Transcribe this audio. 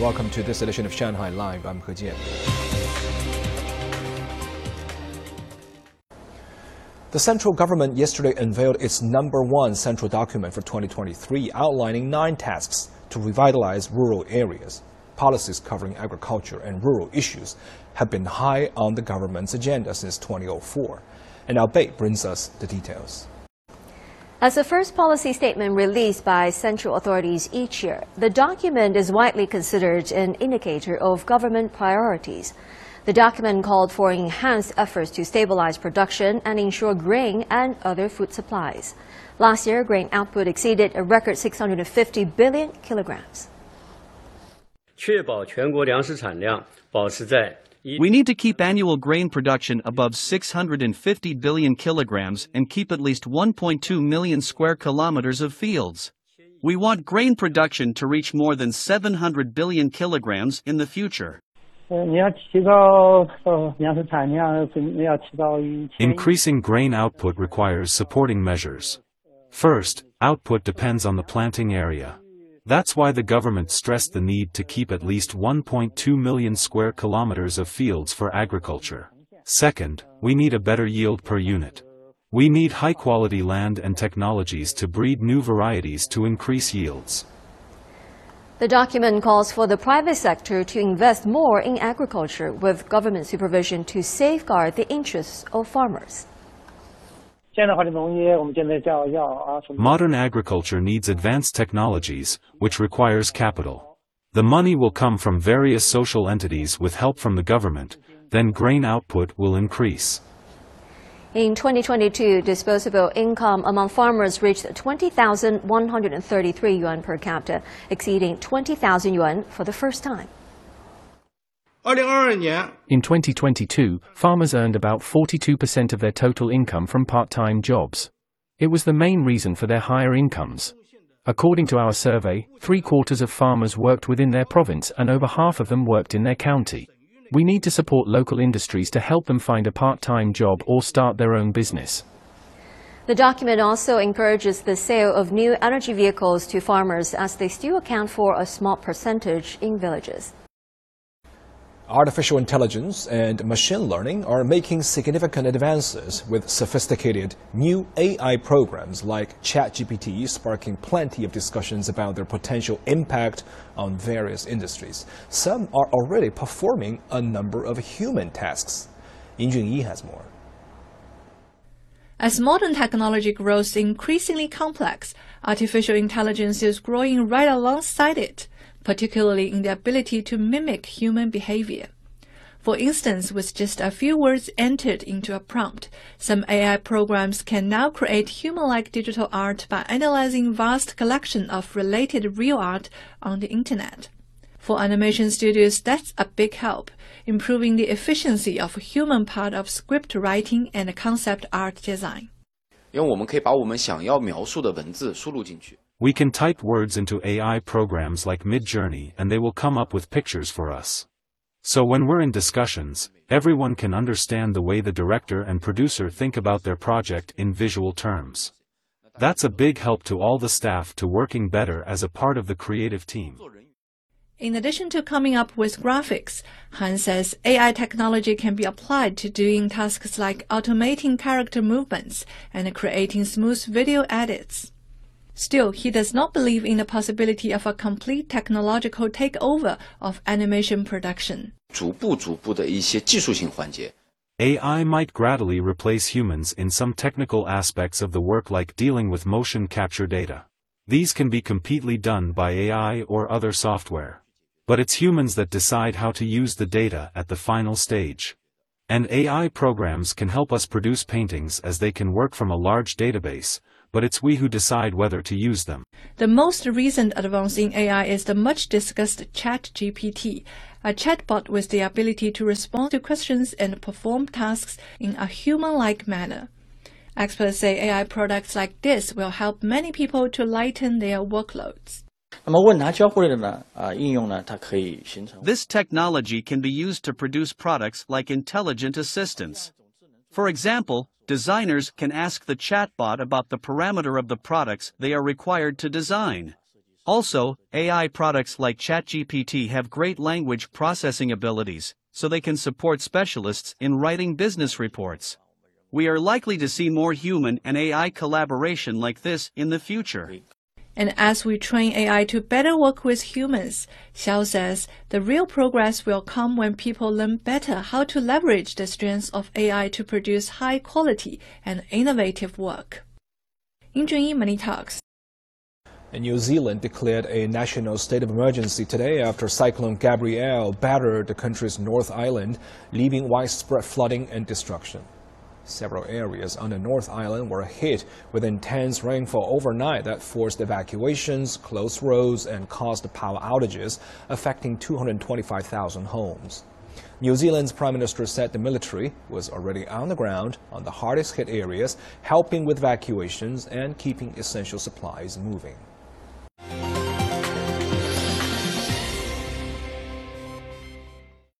Welcome to this edition of Shanghai Live. I'm He Jian. The central government yesterday unveiled its number one central document for 2023, outlining nine tasks to revitalize rural areas. Policies covering agriculture and rural issues have been high on the government's agenda since 2004. And Al Bei brings us the details. As the first policy statement released by central authorities each year, the document is widely considered an indicator of government priorities. The document called for enhanced efforts to stabilize production and ensure grain and other food supplies. Last year, grain output exceeded a record 650 billion kilograms. 确保全国粮食产量保持在 we need to keep annual grain production above 650 billion kilograms and keep at least 1.2 million square kilometers of fields. We want grain production to reach more than 700 billion kilograms in the future. Increasing grain output requires supporting measures. First, output depends on the planting area. That's why the government stressed the need to keep at least 1.2 million square kilometers of fields for agriculture. Second, we need a better yield per unit. We need high-quality land and technologies to breed new varieties to increase yields. The document calls for the private sector to invest more in agriculture with government supervision to safeguard the interests of farmers. Modern agriculture needs advanced technologies, which requires capital. The money will come from various social entities with help from the government, then grain output will increase. In 2022, disposable income among farmers reached 20,133 yuan per capita, exceeding 20,000 yuan for the first time. In 2022, farmers earned about 42% of their total income from part-time jobs. It was the main reason for their higher incomes. According to our survey, three quarters of farmers worked within their province and over half of them worked in their county. We need to support local industries to help them find a part-time job or start their own business. The document also encourages the sale of new energy vehicles to farmers as they still account for a small percentage in villages. Artificial intelligence and machine learning are making significant advances with sophisticated new AI programs like ChatGPT sparking plenty of discussions about their potential impact on various industries. Some are already performing a number of human tasks. Yin Junyi has more. As modern technology grows increasingly complex, artificial intelligence is growing right alongside it particularly in the ability to mimic human behavior. For instance, with just a few words entered into a prompt, some AI programs can now create human-like digital art by analyzing vast collection of related real art on the internet. For animation studios, that's a big help, improving the efficiency of human part of script writing and concept art design. 因为我们可以把我们想要描述的文字输入进去。 We can type words into AI programs like Midjourney and they will come up with pictures for us. So when we're in discussions, everyone can understand the way the director and producer think about their project in visual terms. That's a big help to all the staff to working better as a part of the creative team. In addition to coming up with graphics, Han says AI technology can be applied to doing tasks like automating character movements and creating smooth video edits. Still, he does not believe in the possibility of a complete technological takeover of animation production. 逐步逐步的一些技术性环节。 AI might gradually replace humans in some technical aspects of the work like dealing with motion capture data. These can be completely done by AI or other software. But it's humans that decide how to use the data at the final stage. And AI programs can help us produce paintings as they can work from a large database, but it's we who decide whether to use them. The most recent advance in AI is the much discussed ChatGPT, a chatbot with the ability to respond to questions and perform tasks in a human like manner. Experts say AI products like this will help many people to lighten their workloads. This technology can be used to produce products like intelligent assistants. For example, designers can ask the chatbot about the parameter of the products they are required to design. Also, AI products like ChatGPT have great language processing abilities, so they can support specialists in writing business reports. We are likely to see more human and AI collaboration like this in the future. And as we train AI to better work with humans, Xiao says the real progress will come when people learn better how to leverage the strengths of AI to produce high quality and innovative work. Yin Junyi Money Talks. New Zealand declared a national state of emergency today after Cyclone Gabrielle battered the country's North Island, leaving widespread flooding and destruction. Several areas on the North Island were hit with intense rainfall overnight that forced evacuations, closed roads, and caused power outages, affecting 225,000 homes. New Zealand's Prime Minister said the military was already on the ground on the hardest hit areas, helping with evacuations and keeping essential supplies moving.